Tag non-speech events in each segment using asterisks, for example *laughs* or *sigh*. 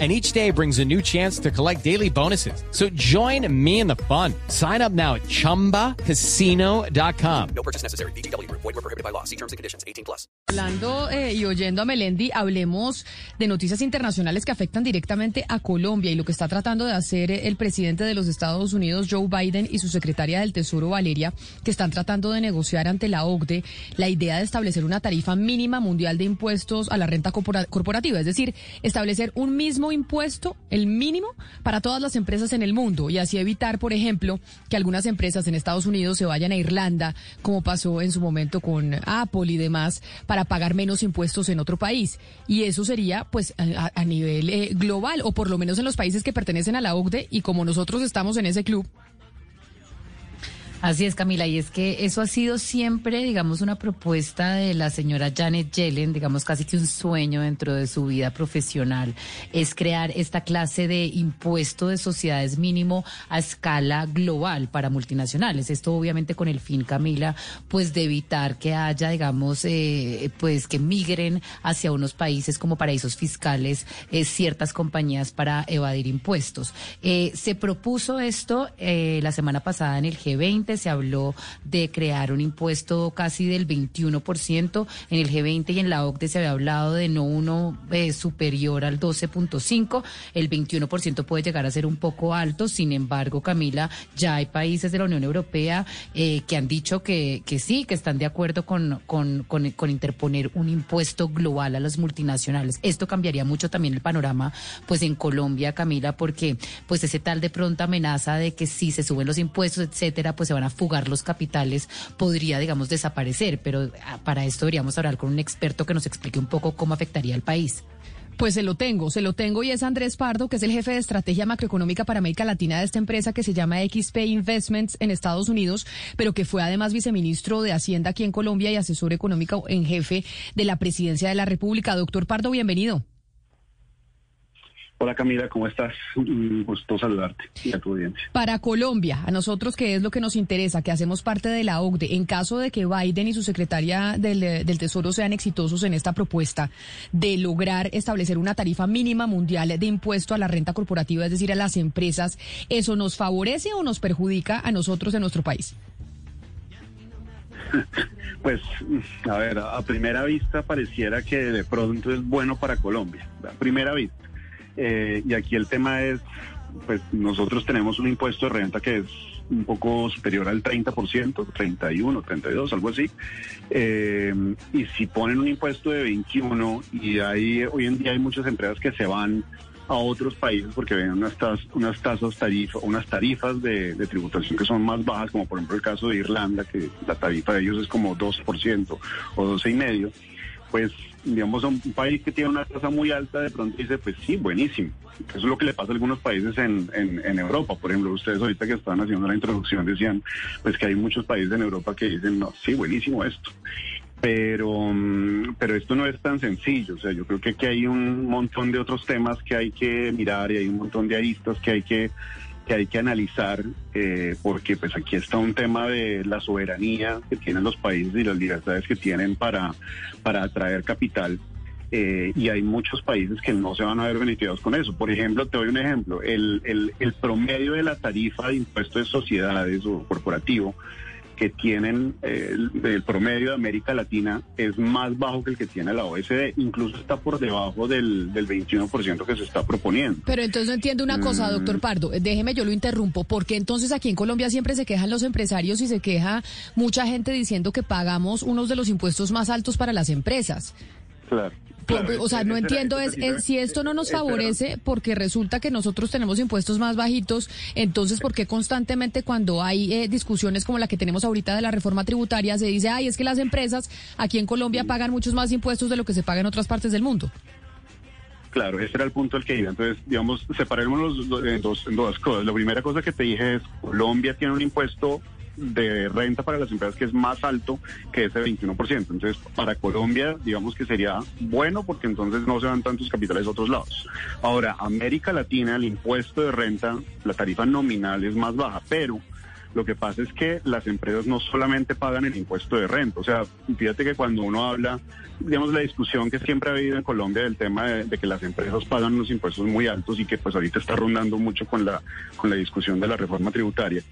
and each day brings a new chance to collect daily bonuses. So join me in the fun. Sign up now at ChumbaCasino.com. No purchase necessary. BGW. Void were prohibited by law. See terms and conditions. 18 plus. Hablando eh, y oyendo a Melendi, hablemos de noticias internacionales que afectan directamente a Colombia y lo que está tratando de hacer eh, el presidente de los Estados Unidos, Joe Biden, y su secretaria del Tesoro, Valeria, que están tratando de negociar ante la OCDE la idea de establecer una tarifa mínima mundial de impuestos a la renta corpora- corporativa, es decir, establecer un mismo impuesto, el mínimo, para todas las empresas en el mundo y así evitar, por ejemplo, que algunas empresas en Estados Unidos se vayan a Irlanda, como pasó en su momento con Apple y demás, para pagar menos impuestos en otro país. Y eso sería, pues, a, a nivel eh, global, o por lo menos en los países que pertenecen a la OCDE, y como nosotros estamos en ese club, Así es, Camila, y es que eso ha sido siempre, digamos, una propuesta de la señora Janet Yellen, digamos, casi que un sueño dentro de su vida profesional, es crear esta clase de impuesto de sociedades mínimo a escala global para multinacionales. Esto obviamente con el fin, Camila, pues de evitar que haya, digamos, eh, pues que migren hacia unos países como paraísos fiscales eh, ciertas compañías para evadir impuestos. Eh, se propuso esto eh, la semana pasada en el G20, se habló de crear un impuesto casi del 21%, en el G20 y en la OCDE se había hablado de no uno eh, superior al 12.5, el 21% puede llegar a ser un poco alto, sin embargo, Camila, ya hay países de la Unión Europea eh, que han dicho que, que sí, que están de acuerdo con, con, con, interponer un impuesto global a las multinacionales. Esto cambiaría mucho también el panorama, pues en Colombia, Camila, porque pues ese tal de pronta amenaza de que si se suben los impuestos, etcétera, pues van a fugar los capitales, podría, digamos, desaparecer. Pero ah, para esto deberíamos hablar con un experto que nos explique un poco cómo afectaría al país. Pues se lo tengo, se lo tengo y es Andrés Pardo, que es el jefe de estrategia macroeconómica para América Latina de esta empresa que se llama XP Investments en Estados Unidos, pero que fue además viceministro de Hacienda aquí en Colombia y asesor económico en jefe de la presidencia de la República. Doctor Pardo, bienvenido. Hola Camila, ¿cómo estás? Un gusto saludarte y a tu audiencia. Para Colombia, a nosotros, que es lo que nos interesa, que hacemos parte de la OCDE, en caso de que Biden y su secretaria del, del Tesoro sean exitosos en esta propuesta de lograr establecer una tarifa mínima mundial de impuesto a la renta corporativa, es decir, a las empresas, ¿eso nos favorece o nos perjudica a nosotros en nuestro país? *laughs* Pues, a ver, a primera vista pareciera que de pronto es bueno para Colombia, a primera vista. Eh, y aquí el tema es, pues nosotros tenemos un impuesto de renta que es un poco superior al 30%, 31, 32, algo así. Eh, y si ponen un impuesto de 21 y hay, hoy en día hay muchas empresas que se van a otros países porque ven unas, tas, unas tasas tarifas, unas tarifas de, de, tributación que son más bajas, como por ejemplo el caso de Irlanda, que la tarifa de ellos es como 2% o 12,5%, pues digamos un país que tiene una tasa muy alta de pronto dice, pues sí, buenísimo. Eso es lo que le pasa a algunos países en, en, Europa. Por ejemplo, ustedes ahorita que estaban haciendo la introducción decían, pues que hay muchos países en Europa que dicen, no, sí, buenísimo esto pero, pero esto no es tan sencillo. O sea, yo creo que aquí hay un montón de otros temas que hay que mirar y hay un montón de aristas que hay que, que, hay que analizar, eh, porque pues aquí está un tema de la soberanía que tienen los países y las libertades que tienen para, para atraer capital. Eh, y hay muchos países que no se van a ver beneficiados con eso. Por ejemplo, te doy un ejemplo, el, el, el promedio de la tarifa de impuestos de sociedades o corporativo que tienen eh, el, el, promedio de América Latina es más bajo que el que tiene la OSD, incluso está por debajo del, del 21% que se está proponiendo. Pero entonces no entiendo una cosa, doctor Pardo, déjeme yo lo interrumpo, porque entonces aquí en Colombia siempre se quejan los empresarios y se queja mucha gente diciendo que pagamos unos de los impuestos más altos para las empresas. Claro. Por, o sea, no entiendo es, es, si esto no nos favorece porque resulta que nosotros tenemos impuestos más bajitos, entonces ¿por qué constantemente cuando hay eh, discusiones como la que tenemos ahorita de la reforma tributaria se dice, ay, es que las empresas aquí en Colombia pagan muchos más impuestos de lo que se paga en otras partes del mundo? Claro, ese era el punto al que iba. Entonces, digamos, separemos los, en, dos, en dos cosas. La primera cosa que te dije es, Colombia tiene un impuesto de renta para las empresas que es más alto que ese 21%. Entonces, para Colombia, digamos que sería bueno porque entonces no se van tantos capitales a otros lados. Ahora, América Latina, el impuesto de renta, la tarifa nominal es más baja, pero lo que pasa es que las empresas no solamente pagan el impuesto de renta. O sea, fíjate que cuando uno habla, digamos, la discusión que siempre ha habido en Colombia del tema de, que las empresas pagan unos impuestos muy altos y que pues ahorita está rondando mucho con la, con la discusión de la reforma tributaria.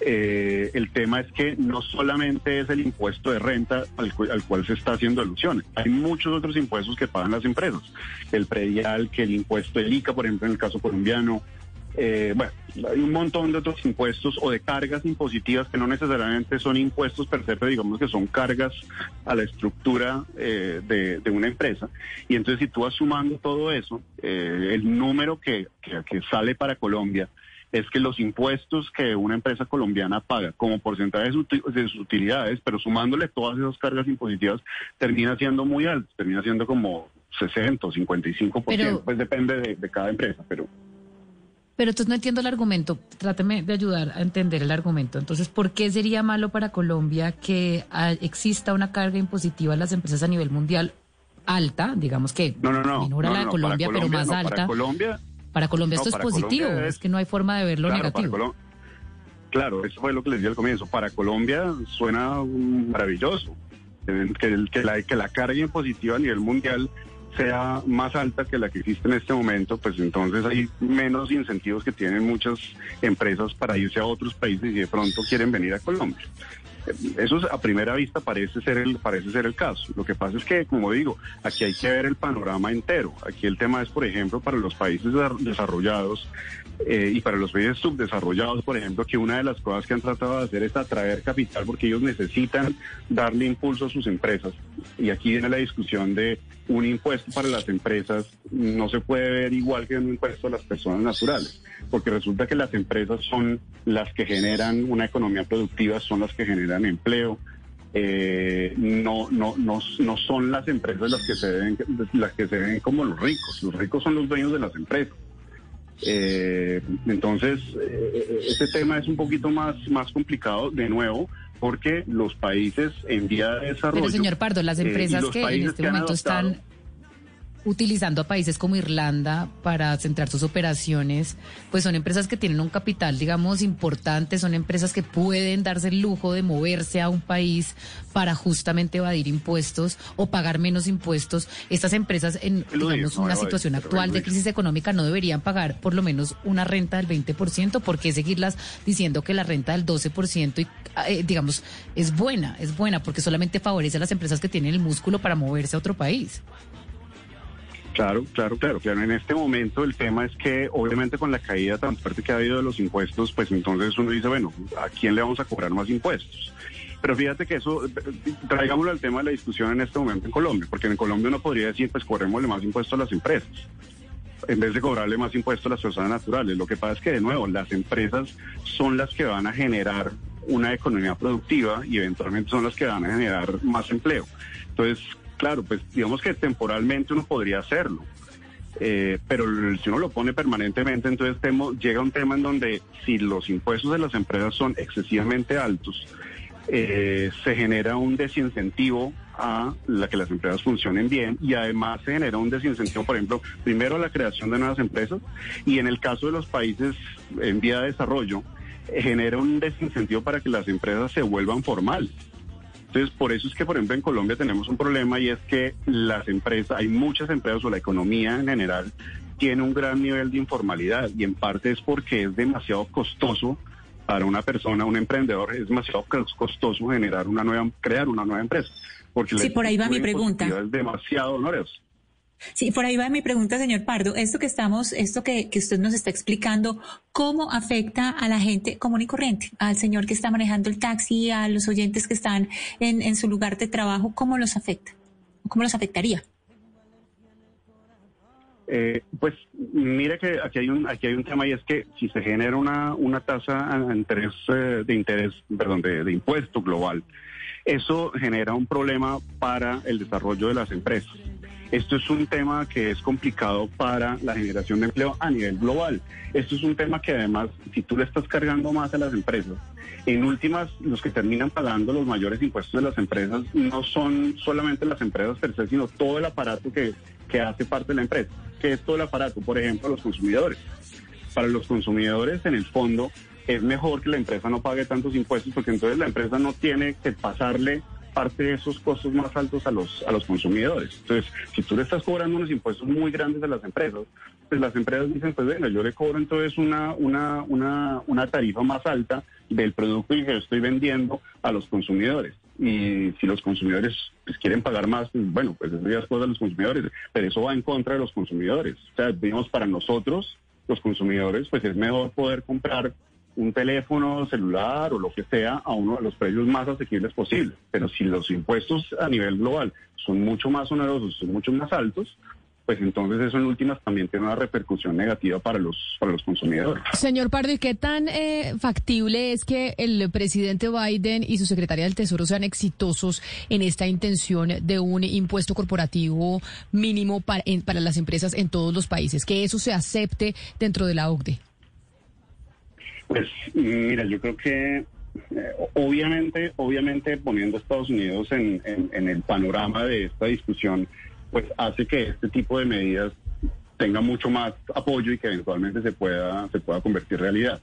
Eh, el tema es que no solamente es el impuesto de renta al, al, cual se está haciendo alusión. Hay muchos otros impuestos que pagan las empresas. El predial, que el impuesto del ICA, por ejemplo, en el caso colombiano, eh, bueno, hay un montón de otros impuestos o de cargas impositivas que no necesariamente son impuestos per se, pero digamos que son cargas a la estructura eh, de, una empresa. Y entonces si tú vas sumando todo eso, eh, el número que, que, sale para Colombia es que los impuestos que una empresa colombiana paga como porcentaje de, sus utilidades, pero sumándole todas esas cargas impositivas, termina siendo muy alto, termina siendo como 60 o 55%, pues depende de, de cada empresa, pero... Pero entonces no entiendo el argumento. Tráteme de ayudar a entender el argumento. Entonces, ¿por qué sería malo para Colombia que ah, exista una carga impositiva a las empresas a nivel mundial alta, digamos que no, no, no, menor a la de Colombia, pero más alta? Para Colombia, para Colombia esto es positivo, es, que no hay forma de verlo negativo. claro, eso fue lo que les di al comienzo. Para Colombia suena maravilloso. Que, que, la, que la carga impositiva a nivel mundial sea más alta que la que existe en este momento, pues entonces hay menos incentivos que tienen muchas empresas para irse a otros países y de pronto quieren venir a Colombia. Eso a primera vista parece ser el parece ser el caso. Lo que pasa es que, como digo, aquí hay que ver el panorama entero. Aquí el tema es, por ejemplo, para los países desarrollados eh, y para los países subdesarrollados, por ejemplo, que una de las cosas que han tratado de hacer es atraer capital porque ellos necesitan darle impulso a sus empresas. Y aquí viene la discusión de un impuesto para las empresas no se puede ver igual que un impuesto a las personas naturales, porque resulta que las empresas son las que generan una economía productiva, son las que generan empleo. Eh, no, no, no, no son las empresas las que se ven, las que se ven como los ricos. Los ricos son los dueños de las empresas. Eh, entonces, eh, este tema es un poquito más, más complicado, de nuevo, porque los países en vía de desarrollo... Pero señor Pardo, las eh, empresas que en este momento están utilizando a países como Irlanda para centrar sus operaciones, pues son empresas que tienen un capital, digamos, importante, son empresas que pueden darse el lujo de moverse a un país para justamente evadir impuestos o pagar menos impuestos. Estas empresas en, digamos, una situación actual de crisis económica no deberían pagar por lo menos una renta del 20%, ¿por qué seguirlas diciendo que la renta del 12% y, eh, digamos, es buena, es buena porque solamente favorece a las empresas que tienen el músculo para moverse a otro país? Claro, claro, claro, claro. En este momento el tema es que obviamente con la caída tan fuerte que ha habido de los impuestos, pues entonces uno dice, bueno, ¿a quién le vamos a cobrar más impuestos? Pero fíjate que eso, traigámoslo al tema de la discusión en este momento en Colombia, porque en Colombia uno podría decir, pues cobrémosle más impuestos a las empresas, en vez de cobrarle más impuestos a las personas naturales. Lo que pasa es que, de nuevo, las empresas son las que van a generar una economía productiva y eventualmente son las que van a generar más empleo. Entonces, claro, pues digamos que temporalmente uno podría hacerlo. Eh, pero si uno lo pone permanentemente, entonces temo, llega un tema en donde si los impuestos de las empresas son excesivamente altos, eh, se genera un desincentivo a la que las empresas funcionen bien y además se genera un desincentivo, por ejemplo, primero a la creación de nuevas empresas y en el caso de los países en vía de desarrollo, genera un desincentivo para que las empresas se vuelvan formales. Entonces, por eso es que, por ejemplo, en Colombia tenemos un problema y es que las empresas, hay muchas empresas o la economía en general tiene un gran nivel de informalidad y en parte es porque es demasiado costoso para una persona, un emprendedor, es demasiado costoso generar una nueva, crear una nueva empresa. Porque sí, por ahí va mi pregunta. Es demasiado oneroso. Sí, por ahí va mi pregunta, señor Pardo. Esto que estamos, esto que, usted nos está explicando, ¿cómo afecta a la gente común y corriente? Al señor que está manejando el taxi, a los oyentes que están en, en su lugar de trabajo, ¿cómo los afecta? ¿Cómo los afectaría? Eh, pues mire que aquí hay un aquí hay un tema y es que si se genera una una tasa de interés, eh, de interés perdón de, de impuesto global eso genera un problema para el desarrollo de las empresas Esto es un tema que es complicado para la generación de empleo a nivel global. Esto es un tema que además, si tú le estás cargando más a las empresas, en últimas, los que terminan pagando los mayores impuestos de las empresas no son solamente las empresas per se, sino todo el aparato que, que hace parte de la empresa. que es todo el aparato? Por ejemplo, los consumidores. Para los consumidores, en el fondo, es mejor que la empresa no pague tantos impuestos porque entonces la empresa no tiene que pasarle parte de esos costos más altos a los, a los consumidores. Entonces, si tú le estás cobrando unos impuestos muy grandes a las empresas, pues las empresas dicen, pues venga, yo le cobro entonces una, una, una, una tarifa más alta del producto que yo estoy vendiendo a los consumidores. Y si los consumidores pues, quieren pagar más, pues, bueno, pues eso ya es cosa de los consumidores, pero eso va en contra de los consumidores. O sea, digamos, para nosotros, los consumidores, pues es mejor poder comprar un teléfono celular o lo que sea a uno de los precios más asequibles posibles. Pero si los impuestos a nivel global son mucho más onerosos, son mucho más altos, pues entonces eso en últimas también tiene una repercusión negativa para los para los consumidores. Señor Pardo, ¿y qué tan eh, factible es que el presidente Biden y su secretaria del Tesoro sean exitosos en esta intención de un impuesto corporativo mínimo para, para las empresas en todos los países? Que eso se acepte dentro de la OCDE. Pues mira, yo creo que eh, obviamente, obviamente poniendo a Estados Unidos en, el panorama de esta discusión, pues hace que este tipo de medidas tenga mucho más apoyo y que eventualmente se pueda, se pueda convertir realidad.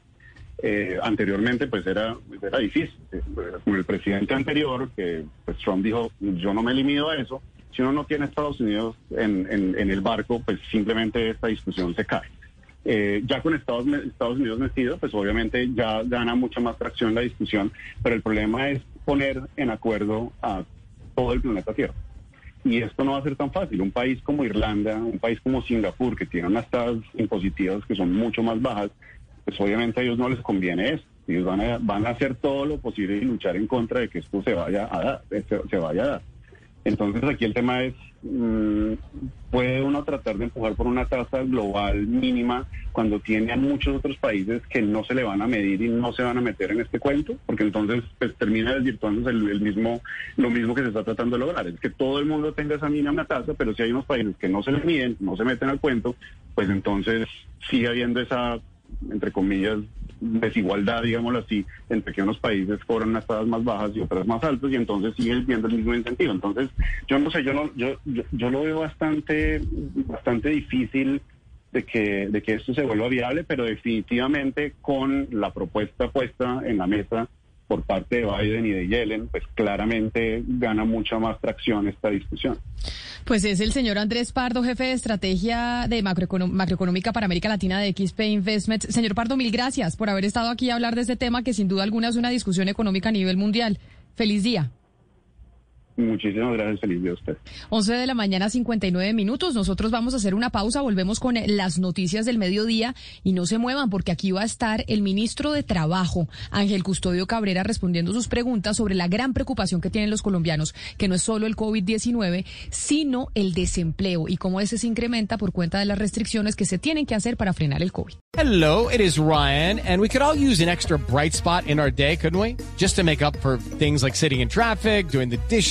Eh, anteriormente pues era, era difícil. Con el presidente anterior, que pues Trump dijo, yo no me limito a eso, si uno no tiene Estados Unidos en, en el barco, pues simplemente esta discusión se cae. Eh, ya con Estados, Unidos metido, pues obviamente ya gana mucha más tracción la discusión, pero el problema es poner en acuerdo a todo el planeta Tierra. Y esto no va a ser tan fácil. Un país como Irlanda, un país como Singapur, que tiene unas tasas impositivas que son mucho más bajas, pues obviamente a ellos no les conviene esto. Ellos van a, van a hacer todo lo posible y luchar en contra de que esto se vaya a dar, se vaya a dar. Entonces aquí el tema es, mm, ¿puede uno tratar de empujar por una tasa global mínima cuando tiene a muchos otros países que no se le van a medir y no se van a meter en este cuento? Porque entonces pues, termina desvirtuándose el, mismo, lo mismo que se está tratando de lograr, es que todo el mundo tenga esa mínima tasa, pero si hay unos países que no se le miden, no se meten al cuento, pues entonces sigue habiendo esa entre comillas, desigualdad, digámoslo así, entre que unos países cobran unas tasas más bajas y otras más altas, y entonces sigue viendo el mismo incentivo. Entonces, yo no sé, yo no, yo, yo, lo veo bastante, bastante difícil de que, de que esto se vuelva viable, pero definitivamente con la propuesta puesta en la mesa por parte de Biden y de Yellen, pues claramente gana mucha más tracción esta discusión. Pues es el señor Andrés Pardo, jefe de estrategia de macroeconómica para América Latina de XP Investments. Señor Pardo, mil gracias por haber estado aquí a hablar de este tema que sin duda alguna es una discusión económica a nivel mundial. Feliz día. Muchísimas gracias, feliz día a usted. 11 de la mañana, 59 minutos. Nosotros vamos a hacer una pausa, volvemos con eh, las noticias del mediodía y no se muevan porque aquí va a estar el ministro de Trabajo, Ángel Custodio Cabrera, respondiendo sus preguntas sobre la gran preocupación que tienen los colombianos, que no es solo el COVID-19, sino el desempleo y cómo ese se incrementa por cuenta de las restricciones que se tienen que hacer para frenar el COVID. Hello, it is Ryan, and we could all use an extra bright spot in our day, couldn't we? Just to make up for things like sitting in traffic, doing the